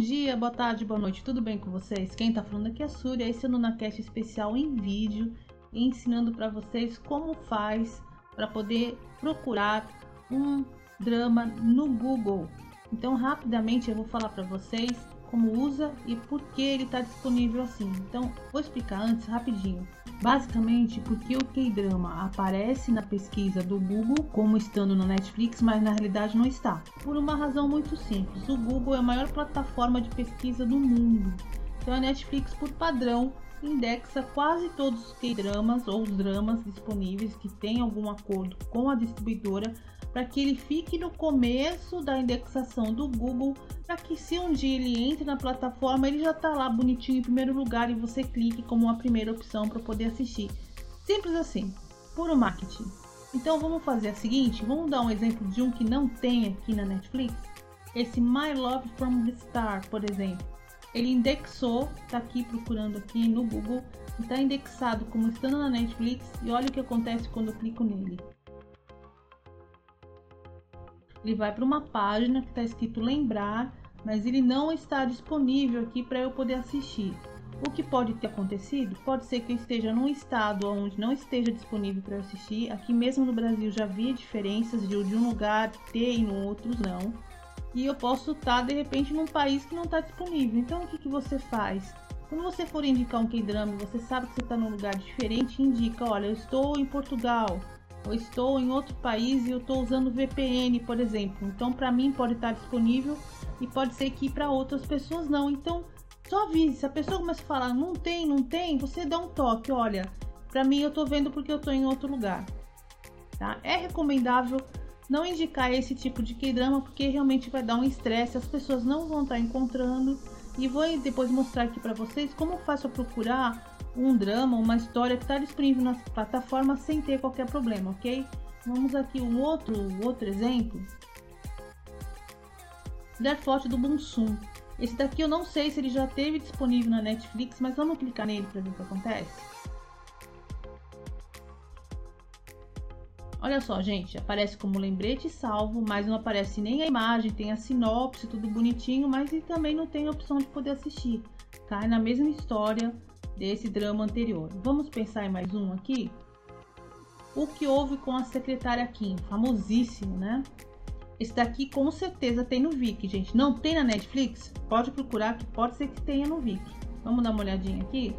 dia, boa tarde, boa noite, tudo bem com vocês? Quem tá falando aqui é a Surya, esse é o NunaCast especial em vídeo, ensinando para vocês como faz para poder procurar um drama no Google. Então, rapidamente eu vou falar para vocês como usa e por que ele está disponível assim. Então, vou explicar antes rapidinho. Basicamente, porque o K-drama aparece na pesquisa do Google como estando no Netflix, mas na realidade não está. Por uma razão muito simples: o Google é a maior plataforma de pesquisa do mundo. Então, a Netflix, por padrão, indexa quase todos os K-dramas ou dramas disponíveis que têm algum acordo com a distribuidora para que ele fique no começo da indexação do Google, para que se um dia ele entre na plataforma, ele já está lá bonitinho em primeiro lugar e você clique como uma primeira opção para poder assistir. Simples assim, puro marketing. Então vamos fazer a seguinte, vamos dar um exemplo de um que não tem aqui na Netflix. Esse My Love from the Star, por exemplo. Ele indexou, está aqui procurando aqui no Google, está indexado como estando na Netflix e olha o que acontece quando eu clico nele ele vai para uma página que está escrito lembrar, mas ele não está disponível aqui para eu poder assistir. O que pode ter acontecido? Pode ser que eu esteja num estado onde não esteja disponível para assistir. Aqui mesmo no Brasil já havia diferenças de, de um lugar ter e no outro não. E eu posso estar de repente num país que não está disponível. Então o que, que você faz? Quando você for indicar um K-drama, você sabe que você está num lugar diferente, indica, olha, eu estou em Portugal, eu estou em outro país e eu estou usando VPN, por exemplo. Então, para mim pode estar disponível e pode ser que para outras pessoas não. Então, só avise. Se a pessoa começa a falar não tem, não tem, você dá um toque. Olha, para mim eu estou vendo porque eu estou em outro lugar. Tá? É recomendável não indicar esse tipo de K-drama porque realmente vai dar um estresse, as pessoas não vão estar encontrando. E vou depois mostrar aqui para vocês como faço a procurar um drama, uma história que está disponível nas plataformas sem ter qualquer problema, ok? Vamos aqui um outro, outro exemplo. Death Forte do Bunsum. Esse daqui eu não sei se ele já teve disponível na Netflix, mas vamos clicar nele para ver o que acontece. Olha só, gente, aparece como lembrete salvo, mas não aparece nem a imagem, tem a sinopse, tudo bonitinho, mas também não tem a opção de poder assistir. Cai na mesma história, desse drama anterior. Vamos pensar em mais um aqui? O que houve com a secretária Kim, famosíssimo, né? Esse daqui com certeza tem no Viki, gente. Não tem na Netflix? Pode procurar que pode ser que tenha no Viki. Vamos dar uma olhadinha aqui?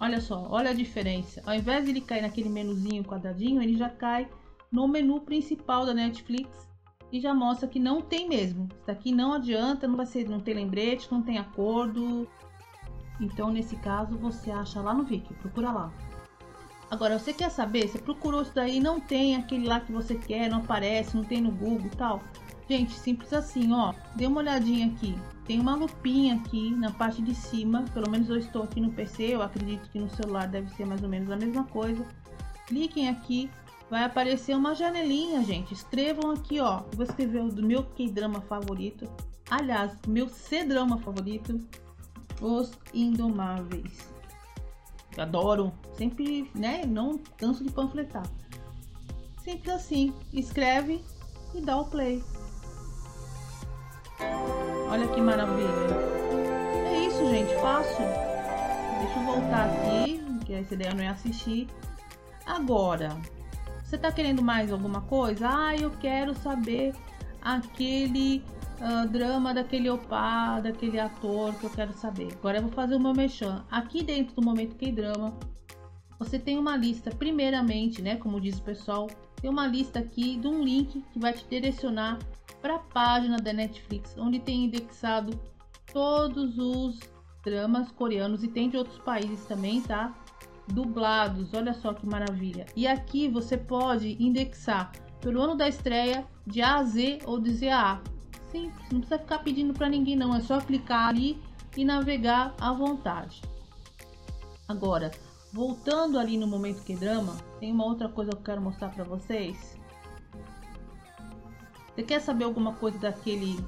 Olha só, olha a diferença. Ao invés de ele cair naquele menuzinho quadradinho, ele já cai no menu principal da Netflix e já mostra que não tem mesmo. Isso daqui não adianta, não vai ser, não tem lembrete, não tem acordo. Então, nesse caso, você acha lá no Viki, procura lá. Agora, você quer saber, você procurou isso daí, não tem aquele lá que você quer, não aparece, não tem no Google tal. Gente, simples assim, ó. Dê uma olhadinha aqui. Tem uma lupinha aqui na parte de cima. Pelo menos eu estou aqui no PC, eu acredito que no celular deve ser mais ou menos a mesma coisa. Cliquem aqui vai aparecer uma janelinha, gente. Escrevam aqui, ó. Vou escrever o do meu K-drama favorito. Aliás, meu C-drama favorito. Os Indomáveis. Eu adoro. Sempre, né? Não canso de panfletar. Simples assim. Escreve e dá o play. Olha que maravilha. É isso, gente. Fácil. Deixa eu voltar aqui, que essa ideia não é assistir. Agora, você tá querendo mais alguma coisa? Ah, eu quero saber aquele uh, drama daquele opá, daquele ator que eu quero saber. Agora eu vou fazer o meu mechan. Aqui dentro do Momento Que Drama, você tem uma lista, primeiramente, né, como diz o pessoal, tem uma lista aqui de um link que vai te direcionar para a página da Netflix, onde tem indexado todos os dramas coreanos e tem de outros países também, tá? Dublados. Olha só que maravilha. E aqui você pode indexar pelo ano da estreia de A a Z ou de Z a A. Simples, não precisa ficar pedindo para ninguém não, é só clicar ali e navegar à vontade. Agora, voltando ali no momento que drama, tem uma outra coisa que eu quero mostrar para vocês. Você quer saber alguma coisa daquele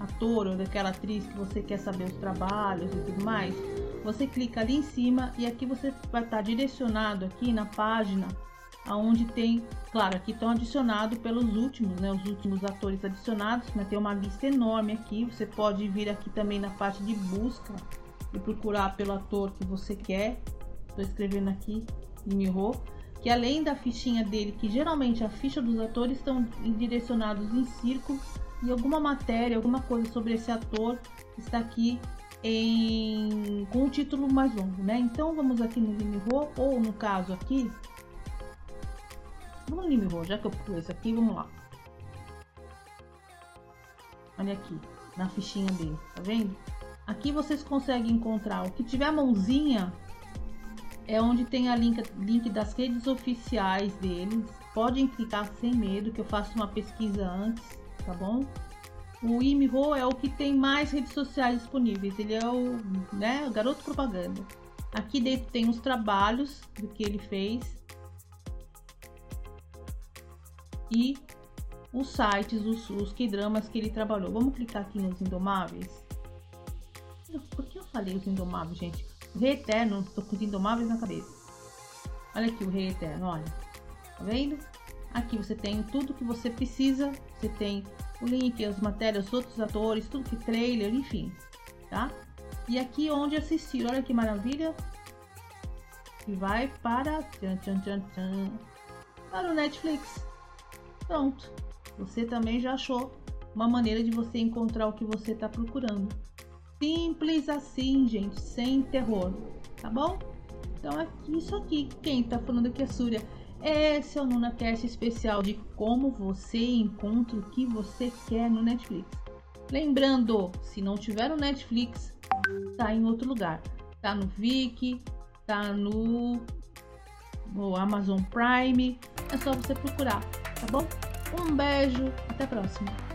ator ou daquela atriz que você quer saber os trabalhos e tudo mais? Você clica ali em cima e aqui você vai estar direcionado aqui na página aonde tem, claro, aqui estão adicionados pelos últimos, né, os últimos atores adicionados, mas tem uma lista enorme aqui. Você pode vir aqui também na parte de busca e procurar pelo ator que você quer. Estou escrevendo aqui, Miho, que além da fichinha dele, que geralmente a ficha dos atores estão direcionados em círculo e alguma matéria, alguma coisa sobre esse ator está aqui em com um título mais longo, né? Então vamos aqui no Limiro ou no caso aqui, vamos no Limiro, já que eu pus aqui, vamos lá. Olha aqui, na fichinha dele, tá vendo? Aqui vocês conseguem encontrar o que tiver mãozinha é onde tem a link, link das redes oficiais deles. Podem clicar sem medo que eu faço uma pesquisa antes, tá bom? O Imiho é o que tem mais redes sociais disponíveis. Ele é o, né, o garoto propaganda. Aqui dentro tem os trabalhos do que ele fez e os sites, os, os que dramas que ele trabalhou. Vamos clicar aqui nos Indomáveis. Por que eu falei os Indomáveis, gente? O Rei Eterno, tô com os Indomáveis na cabeça. Olha aqui o Rei Eterno, olha. Tá vendo? Aqui você tem tudo que você precisa. Você tem o link, as matérias, os outros atores, tudo que trailer, enfim, tá? E aqui onde assistir, olha que maravilha. E vai para tchan, tchan, tchan, tchan, para o Netflix. Pronto. Você também já achou uma maneira de você encontrar o que você está procurando. Simples assim, gente, sem terror, tá bom? Então é isso aqui. Quem tá falando aqui é Súria. Esse é o NunaCast especial de como você encontra o que você quer no Netflix. Lembrando, se não tiver no Netflix, tá em outro lugar. Tá no Viki, tá no, no Amazon Prime. É só você procurar, tá bom? Um beijo, até a próxima.